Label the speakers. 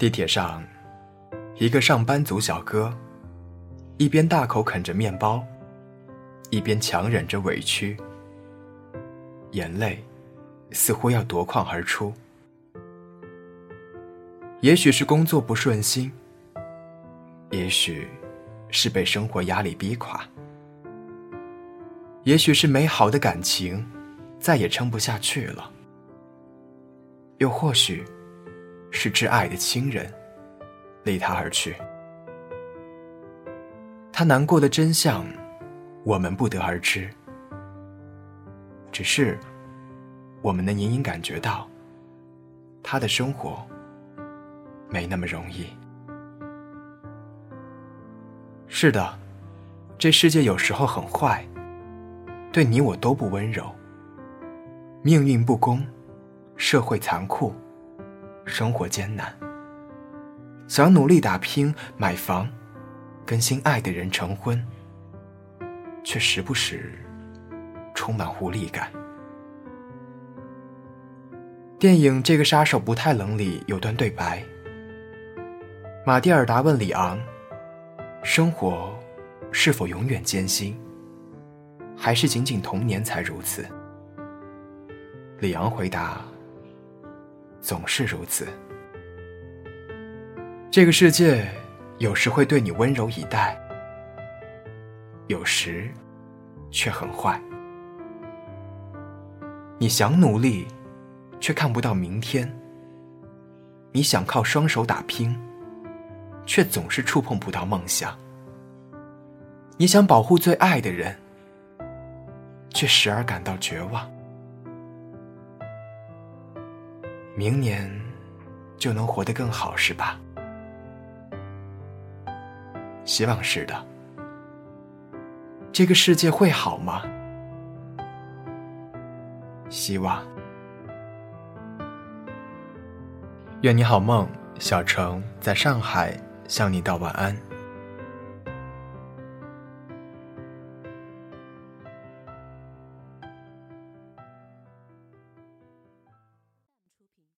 Speaker 1: 地铁上，一个上班族小哥，一边大口啃着面包，一边强忍着委屈，眼泪似乎要夺眶而出。也许是工作不顺心，也许是被生活压力逼垮，也许是美好的感情再也撑不下去了，又或许……是挚爱的亲人离他而去，他难过的真相，我们不得而知。只是，我们能隐隐感觉到，他的生活没那么容易。是的，这世界有时候很坏，对你我都不温柔，命运不公，社会残酷。生活艰难，想努力打拼买房，跟心爱的人成婚，却时不时充满无力感。电影《这个杀手不太冷》里有段对白，马蒂尔达问里昂：“生活是否永远艰辛，还是仅仅童年才如此？”里昂回答。总是如此。这个世界有时会对你温柔以待，有时却很坏。你想努力，却看不到明天；你想靠双手打拼，却总是触碰不到梦想；你想保护最爱的人，却时而感到绝望。明年就能活得更好，是吧？希望是的。这个世界会好吗？希望。愿你好梦，小程在上海向你道晚安。